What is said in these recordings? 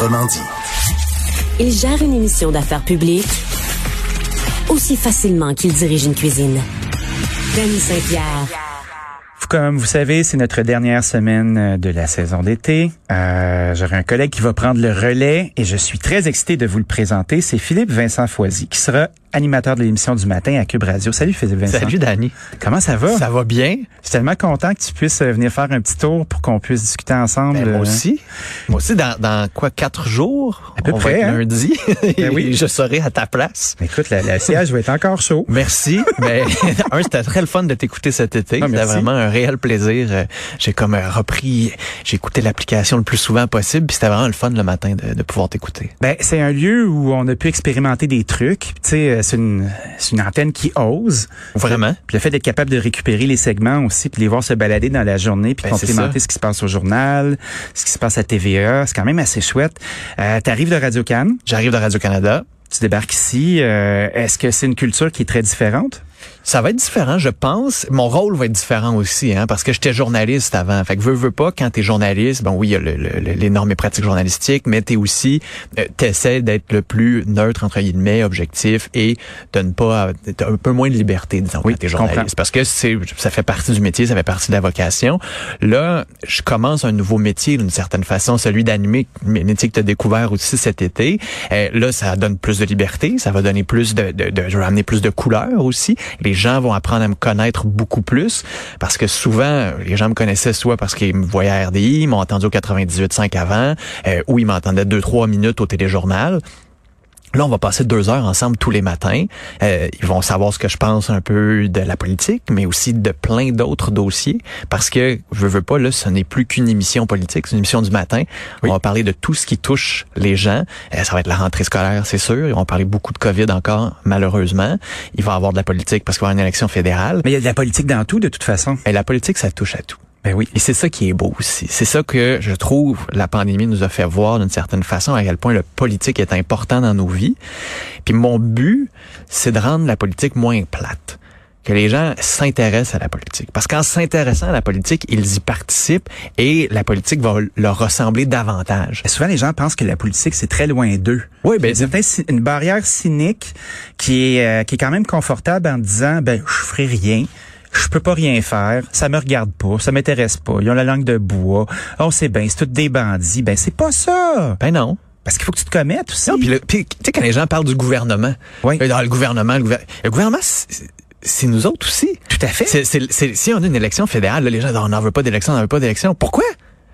Autrement dit. Il gère une émission d'affaires publiques aussi facilement qu'il dirige une cuisine. Danny Saint-Pierre. Comme vous savez, c'est notre dernière semaine euh, de la saison d'été. Euh, J'aurai un collègue qui va prendre le relais et je suis très excité de vous le présenter. C'est Philippe Vincent Foisy qui sera animateur de l'émission du matin à Cube Radio. Salut Philippe Vincent. Salut Dani. Comment ça va? Ça va bien. Je suis tellement content que tu puisses euh, venir faire un petit tour pour qu'on puisse discuter ensemble. Ben, moi aussi. Moi aussi, dans, dans quoi, quatre jours? À peu on près. Va être hein? lundi. Ben oui. je serai à ta place. Écoute, la, la siège va être encore chaud. Merci. Mais un, c'était très le fun de t'écouter cet été. Ah, c'était vraiment un réel plaisir. Euh, J'ai comme euh, repris, j'ai écouté l'application le plus souvent possible, puis c'était vraiment le fun le matin de, de pouvoir t'écouter. Ben, c'est un lieu où on a pu expérimenter des trucs. Tu sais, euh, c'est une, antenne qui ose. Vraiment? Puis le fait d'être capable de récupérer les segments aussi, puis les voir se balader dans la journée, puis Ben, complémenter ce qui se passe au journal, ce qui se passe à TVA, c'est quand même assez chouette. Euh, T'arrives de Radio Cannes, J'arrive de Radio-Canada. tu débarques ici. euh, Est-ce que c'est une culture qui est très différente? Ça va être différent, je pense. Mon rôle va être différent aussi, hein, parce que j'étais journaliste avant. Fait que veux, veux pas, quand t'es journaliste, bon oui, il y a le- le- le- les normes et pratiques journalistiques, mais t'es aussi, euh, t'essaies d'être le plus neutre, entre guillemets, objectif, et de ne pas, t'as un peu moins de liberté, disons, Oui, quand t'es comprends. journaliste. Parce que c'est, ça fait partie du métier, ça fait partie de la vocation. Là, je commence un nouveau métier d'une certaine façon, celui d'animer, métier que tu as découvert aussi cet été. Euh, là, ça donne plus de liberté, ça va donner plus de, de, de- je vais amener plus de couleurs aussi. Les gens vont apprendre à me connaître beaucoup plus parce que souvent, les gens me connaissaient soit parce qu'ils me voyaient à RDI, ils m'ont entendu au 98.5 avant, euh, ou ils m'entendaient deux, trois minutes au téléjournal. Là, on va passer deux heures ensemble tous les matins. Euh, ils vont savoir ce que je pense un peu de la politique, mais aussi de plein d'autres dossiers. Parce que, je veux pas, là, ce n'est plus qu'une émission politique, c'est une émission du matin. Oui. On va parler de tout ce qui touche les gens. Euh, ça va être la rentrée scolaire, c'est sûr. Ils vont parler beaucoup de COVID encore, malheureusement. Il va y avoir de la politique parce qu'il va y avoir une élection fédérale. Mais il y a de la politique dans tout, de toute façon. Mais la politique, ça touche à tout. Ben oui. Et c'est ça qui est beau aussi. C'est ça que je trouve la pandémie nous a fait voir d'une certaine façon à quel point le politique est important dans nos vies. Puis mon but, c'est de rendre la politique moins plate. Que les gens s'intéressent à la politique. Parce qu'en s'intéressant à la politique, ils y participent et la politique va leur ressembler davantage. Et souvent, les gens pensent que la politique, c'est très loin d'eux. Oui, certain ci- une barrière cynique qui est, euh, qui est quand même confortable en disant, ben, je ferai rien. Je peux pas rien faire, ça me regarde pas, ça m'intéresse pas. Ils ont la langue de bois. Oh, c'est bien, c'est tous des bandits. Ben, c'est pas ça. Ben non. Parce qu'il faut que tu te commettes aussi. Non, puis tu sais, quand les gens parlent du gouvernement, Oui. euh, dans le gouvernement, le, gouver- le gouvernement, c'est- nous autres aussi. Tout à fait. Si on a une élection fédérale, là, les gens disent, on n'en veut pas d'élection, on n'en veut pas d'élection. Pourquoi?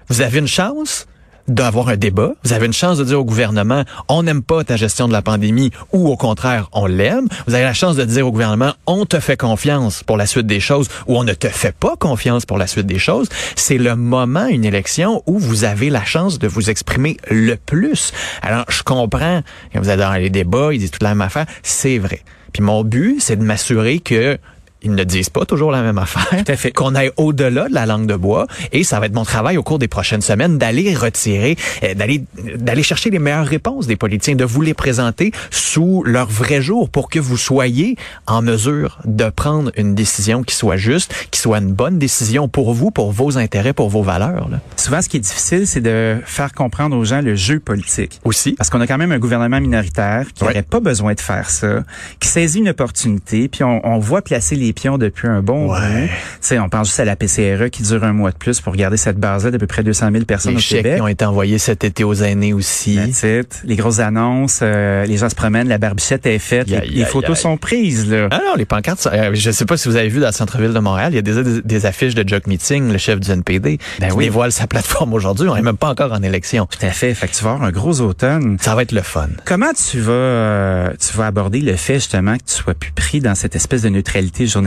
Vous avez une chance d'avoir un débat. Vous avez une chance de dire au gouvernement, on n'aime pas ta gestion de la pandémie ou au contraire, on l'aime. Vous avez la chance de dire au gouvernement, on te fait confiance pour la suite des choses ou on ne te fait pas confiance pour la suite des choses. C'est le moment, une élection, où vous avez la chance de vous exprimer le plus. Alors, je comprends, quand vous êtes dans les débats, ils disent toute la même affaire. C'est vrai. Puis mon but, c'est de m'assurer que ils ne disent pas toujours la même affaire. Tout à fait. Qu'on aille au-delà de la langue de bois. Et ça va être mon travail au cours des prochaines semaines d'aller retirer, euh, d'aller, d'aller chercher les meilleures réponses des politiciens, de vous les présenter sous leur vrai jour pour que vous soyez en mesure de prendre une décision qui soit juste, qui soit une bonne décision pour vous, pour vos intérêts, pour vos valeurs. Là. Souvent, ce qui est difficile, c'est de faire comprendre aux gens le jeu politique. Aussi. Parce qu'on a quand même un gouvernement minoritaire qui Ouais. n'aurait pas besoin de faire ça, qui saisit une opportunité, puis on, on voit placer les pions depuis un bon Ouais. bout. On pense juste à la PCRE qui dure un mois de plus pour garder cette base-là d'à peu près 200 000 personnes Les au chèques Québec. qui ont été envoyés cet été aux aînés aussi. It. Les grosses annonces, euh, les gens se promènent, la barbichette est faite, les, photos sont prises là. Ah non, les pancartes, ça- euh, je sais pas si vous avez vu dans le centre-ville de Montréal, il y a déjà des, des affiches de Jock Meeting, le chef du NPD, Ben qui oui. dévoile sa plateforme aujourd'hui. On est même pas encore en élection. Tout à fait. Fait que tu vas avoir un gros automne. Ça va être le fun. Comment tu vas euh, tu vas aborder le fait justement que tu sois plus pris dans cette espèce de neutralité journalistique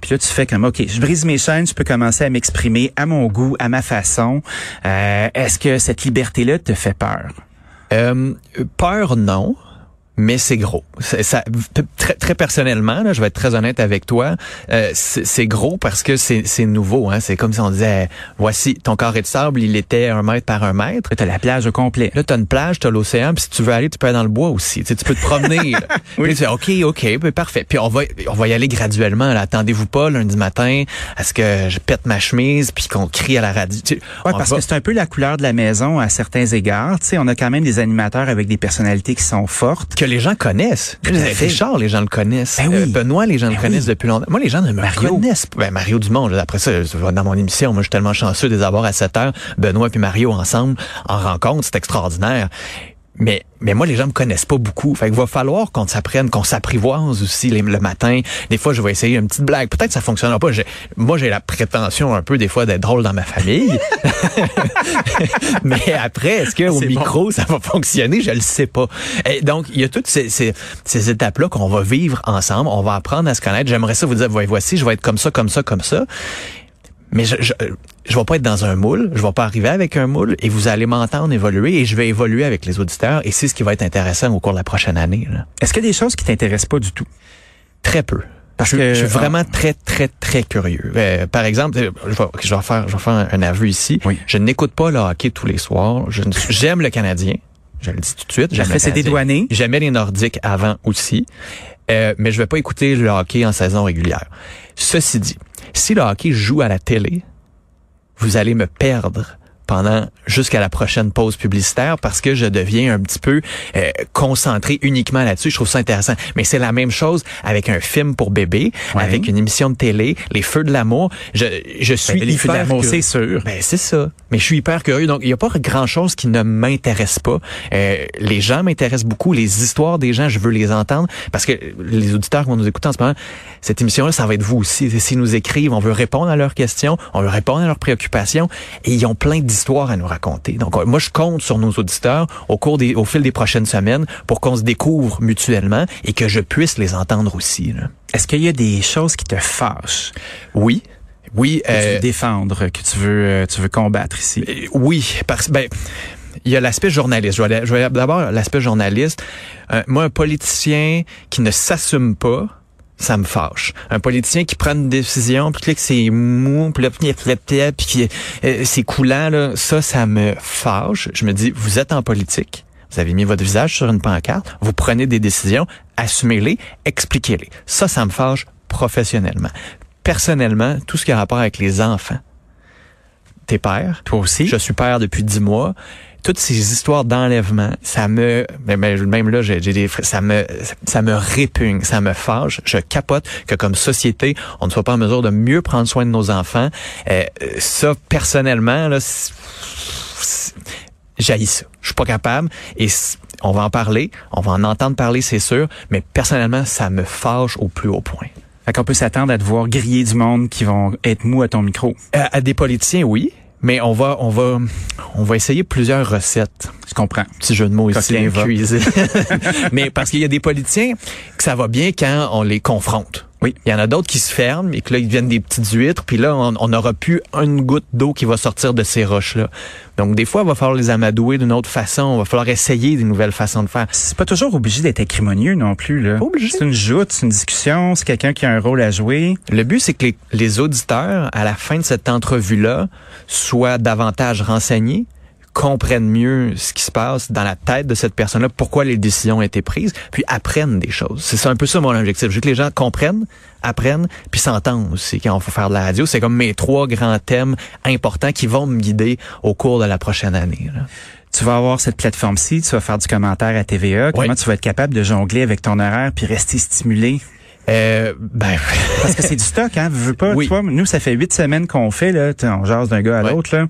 Puis là tu fais comme OK, je brise mes chaînes, je peux commencer à m'exprimer à mon goût, à ma façon. Euh, est-ce que cette liberté là te fait peur? Euh, peur, non. Mais c'est gros. Ça, très, très personnellement, là, je vais être très honnête avec toi, euh, c'est gros parce que c'est nouveau. Hein. C'est comme si on disait, voici, ton carré de sable, il était un mètre par un mètre. T'as la plage au complet. Là, t'as une plage, t'as l'océan, puis si tu veux aller, tu peux aller dans le bois aussi. Tu, sais, tu peux te promener. Puis tu fais, OK, OK, ben, parfait. Puis on va, on va y aller graduellement. Attendez-vous pas lundi matin à ce que je pète ma chemise puis qu'on crie à la radio. Tu sais, Ouais, parce va- que c'est un peu la couleur de la maison à certains égards. Tu sais, on a quand même des animateurs avec des personnalités qui sont fortes. Que les gens connaissent. Richard, les gens le connaissent. Ben oui. Euh, Benoît, les gens le Ben connaissent depuis longtemps. Moi, les gens ne me Mario. connaissent pas. Ben, Mario Dumont, après ça, dans mon émission, moi, je suis tellement chanceux de les avoir à 7 heures. Benoît puis Mario ensemble en rencontre, c'est extraordinaire. Mais, mais moi, les gens me connaissent pas beaucoup. Fait qu'il va falloir qu'on s'apprenne, qu'on s'apprivoise aussi les- le matin. Des fois, je vais essayer une petite blague. Peut-être que ça fonctionnera pas. Moi, j'ai la prétention un peu, des fois, d'être drôle dans ma famille. mais après, est-ce qu'au C'est micro, ça va fonctionner? Je le sais pas. Et donc, il y a toutes ces, ces, ces étapes-là qu'on va vivre ensemble. On va apprendre à se connaître. J'aimerais ça vous dire, Voyez, voici, je vais être comme ça, comme ça, comme ça. Mais je, je, je vais pas être dans un moule, je vais pas arriver avec un moule et vous allez m'entendre évoluer et je vais évoluer avec les auditeurs et c'est ce qui va être intéressant au cours de la prochaine année. Est-ce qu'il y a des choses qui t'intéressent pas du tout? Très peu. Parce que- je suis vraiment très, très, très curieux. Euh, par exemple, euh, je vais, je vais faire, je vais faire un, aveu ici. Oui. Je n'écoute pas le hockey tous les soirs. J'aime le Canadien. Je le dis tout de suite. Le c'est dédouané. J'aimais les Nordiques avant aussi. Euh, mais je vais pas écouter le hockey en saison régulière. Ceci dit, si le hockey joue à la télé, vous allez me perdre pendant jusqu'à la prochaine pause publicitaire parce que je deviens un petit peu euh, concentré uniquement là-dessus. Je trouve ça intéressant. Mais c'est la même chose avec un film pour bébé, Ouais. avec une émission de télé, Les Feux de l'amour. Je, je suis Ben, les feux de l'amour, c'est sûr. Ben c'est ça. Mais je suis hyper curieux. Donc il y a pas grand chose qui ne m'intéresse pas. Euh, les gens m'intéressent beaucoup. Les histoires des gens, je veux les entendre parce que les auditeurs qui vont nous écouter en ce moment, cette émission-là, ça va être vous aussi. S'ils nous écrivent, on veut répondre à leurs questions, on veut répondre à leurs préoccupations et ils ont plein d'histoires à nous raconter. Donc moi je compte sur nos auditeurs au cours des, au fil des prochaines semaines pour qu'on se découvre mutuellement et que je puisse les entendre aussi. Est-ce qu'il y a des choses qui te fâchent, Oui. Oui, que tu euh, veux défendre, que tu veux, euh, tu veux combattre ici? Euh, Oui, parce ben il y a l'aspect journaliste. Je vais, vais d'abord l'aspect journaliste. Euh, moi, un politicien qui ne s'assume pas, ça me fâche. Un politicien qui prend une décision, puis là, que c'est mou, puis là, puis qui euh, c'est coulant, là, ça, ça me fâche. Je me dis, vous êtes en politique, vous avez mis votre visage sur une pancarte, vous prenez des décisions, assumez-les, expliquez-les. Ça, ça me fâche professionnellement. Personnellement, tout ce qui a rapport avec les enfants. T'es père, Toi aussi? je suis père depuis dix mois. Toutes ces histoires d'enlèvement, ça me, même là, j'ai des, ça me, ça me répugne, ça me fâche. Je capote que comme société, on ne soit pas en mesure de mieux prendre soin de nos enfants. Euh, ça, personnellement, là, j'haïs ça. Je suis pas capable et on va en parler, on va en entendre parler, c'est sûr, mais personnellement, ça me fâche au plus haut point. Fait qu'on peut s'attendre à te voir griller du monde qui vont être mous à ton micro. Euh, à des politiciens, oui, mais on va, on va, on va essayer plusieurs recettes. Je comprends. petit jeu de mots ici, cuisine. Mais parce qu'il y a des politiciens que ça va bien quand on les confronte. Oui. Il y en a d'autres qui se ferment et que là, ils deviennent des petites huîtres, puis là, on n'aura plus une goutte d'eau qui va sortir de ces roches-là. Donc, des fois, il va falloir les amadouer d'une autre façon. Il va falloir essayer des nouvelles façons de faire. C'est pas toujours obligé d'être acrimonieux non plus, là. Pas obligé. C'est une joute, c'est une discussion, c'est quelqu'un qui a un rôle à jouer. Le but, c'est que les, les auditeurs, à la fin de cette entrevue-là, soient davantage renseignés, comprennent mieux ce qui se passe dans la tête de cette personne-là, pourquoi les décisions ont été prises, puis apprennent des choses. C'est un peu ça mon objectif. Je veux que les gens comprennent, apprennent, puis s'entendent aussi quand on va faire de la radio. C'est comme mes trois grands thèmes importants qui vont me guider au cours de la prochaine année. là. Tu vas avoir cette plateforme-ci, tu vas faire du commentaire à TVA. Comment Oui. tu vas être capable de jongler avec ton horaire puis rester stimulé? Euh, ben, Parce que c'est du stock, hein. Veux pas, Oui. vois, nous, ça fait huit semaines qu'on fait, là. On jase d'un gars à Ouais. l'autre, là.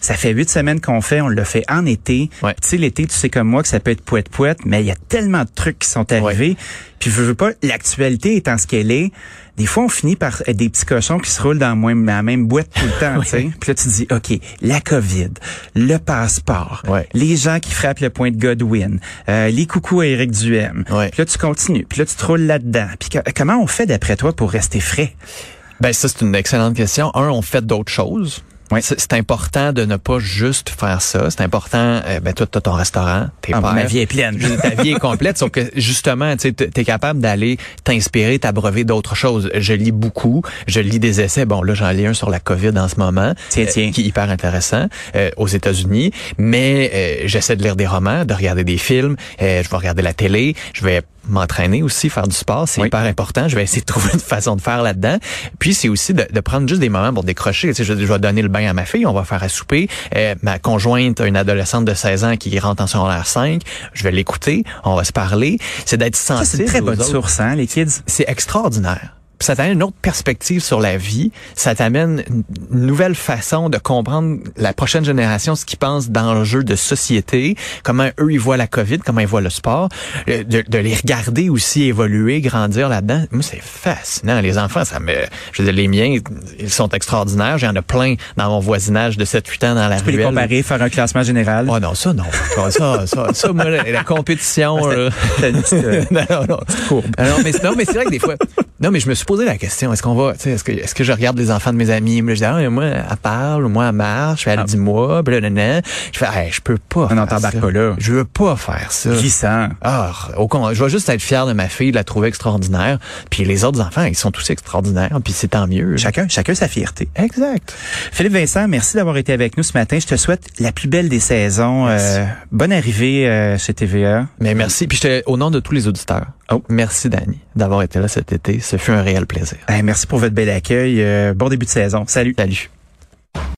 Ça fait huit semaines qu'on fait. On le fait en été. Ouais. Tu sais, l'été, tu sais comme moi que ça peut être poète-poète, mais il y a tellement de trucs qui sont arrivés. Puis, veux, veux pas, l'actualité étant ce qu'elle est, des fois, on finit par être des petits cochons qui se roulent dans la même, boîte tout le temps, tu sais. Puis là, tu dis, OK, la COVID, le passeport, les gens qui frappent le point de Godwin, euh, les coucous à Éric Duhem. Ouais. Puis là, tu continues. Puis là, tu te roules là-dedans. Puis que- comment on fait d'après toi pour rester frais? ben ça c'est une excellente question. Un, on fait d'autres choses. Oui. C'est important de ne pas juste faire ça. C'est important, euh, ben toi, tu as ton restaurant, tes Ah, pères. ma vie est pleine. Ta vie est complète, sauf que justement, tu es capable d'aller t'inspirer, t'abreuver d'autres choses. Je lis beaucoup, je lis des essais. Bon, là, j'en lis un sur la COVID en ce moment, Tiens, tiens. qui est hyper intéressant euh, aux États-Unis. Mais euh, j'essaie de lire des romans, de regarder des films. euh, je vais regarder la télé. Je vais m'entraîner aussi, faire du sport, c'est Oui. hyper important. Je vais essayer de trouver une façon de faire là-dedans. Puis c'est aussi de, de prendre juste des moments pour décrocher. Tu sais, je, je vais donner le bain à ma fille, on va faire à souper. Euh, ma conjointe une adolescente de 16 ans qui rentre en secondaire 5. Je vais l'écouter, on va se parler. C'est d'être sensible. c'est une très bonne source, hein, les kids? C'est extraordinaire. Ça t'amène une autre perspective sur la vie. Ça t'amène une nouvelle façon de comprendre la prochaine génération, ce qu'ils pensent d'enjeux de société, comment eux ils voient la COVID, comment ils voient le sport, euh, de, de les regarder aussi évoluer, grandir là-dedans. Moi, c'est fascinant. Les enfants, ça me, je veux dire, les miens, ils sont extraordinaires. J'en ai plein dans mon voisinage de 7-8 ans dans la Tu peux les comparer, faire un classement général. Oh non, ça non. Ça, ça, ça, moi, la, la compétition. une petite, euh, non, non, non. Ah non, mais, non, mais c'est vrai que des fois. Non, mais je me suis posé la question. Est-ce qu'on va, tu sais, est-ce que, est-ce que je regarde les enfants de mes amis? Je dis, ah, mais moi, elle parle, moi, elle marche, elle Ah. dit moi, puis nan. Je fais, hey, je peux pas. T'embarques ça. pas là. Je veux pas faire ça. glissant. Ah, au con, je vais juste être fier de ma fille, de la trouver extraordinaire. Puis les autres enfants, ils sont tous extraordinaires. Puis c'est tant mieux. Chacun, chacun sa fierté. Exact. Philippe Vincent, merci d'avoir été avec nous ce matin. Je te souhaite la plus belle des saisons. Euh, bonne arrivée euh, chez TVA. Mais merci. Puis je te- au nom de tous les auditeurs, Oh. merci Dani d'avoir été là cet été. Ce fut un réel plaisir. Merci pour votre bel accueil. Euh, bon début de saison. Salut. Salut.